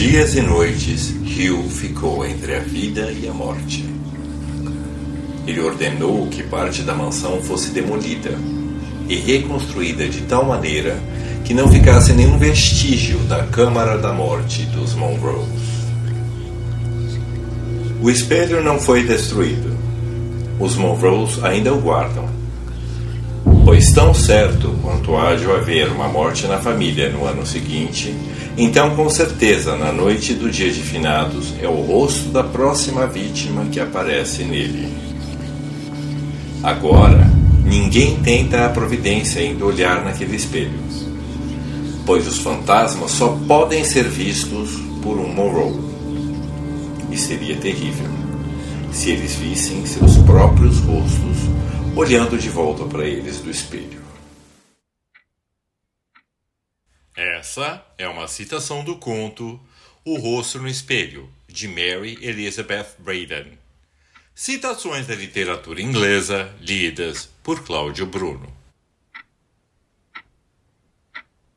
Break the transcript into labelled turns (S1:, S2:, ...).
S1: dias e noites, Hugh ficou entre a vida e a morte. Ele ordenou que parte da mansão fosse demolida e reconstruída de tal maneira que não ficasse nenhum vestígio da Câmara da Morte dos Monroes. O espelho não foi destruído. Os Monroes ainda o guardam. Pois tão certo quanto há de haver uma morte na família no ano seguinte, então com certeza na noite do dia de finados é o rosto da próxima vítima que aparece nele. Agora, ninguém tenta a providência em olhar naquele espelho, pois os fantasmas só podem ser vistos por um Monroe. E seria terrível se eles vissem seus próprios rostos olhando de volta para eles do espelho.
S2: Essa é uma citação do conto O Rosto no Espelho, de Mary Elizabeth Braden. Citações da literatura inglesa lidas por Cláudio Bruno.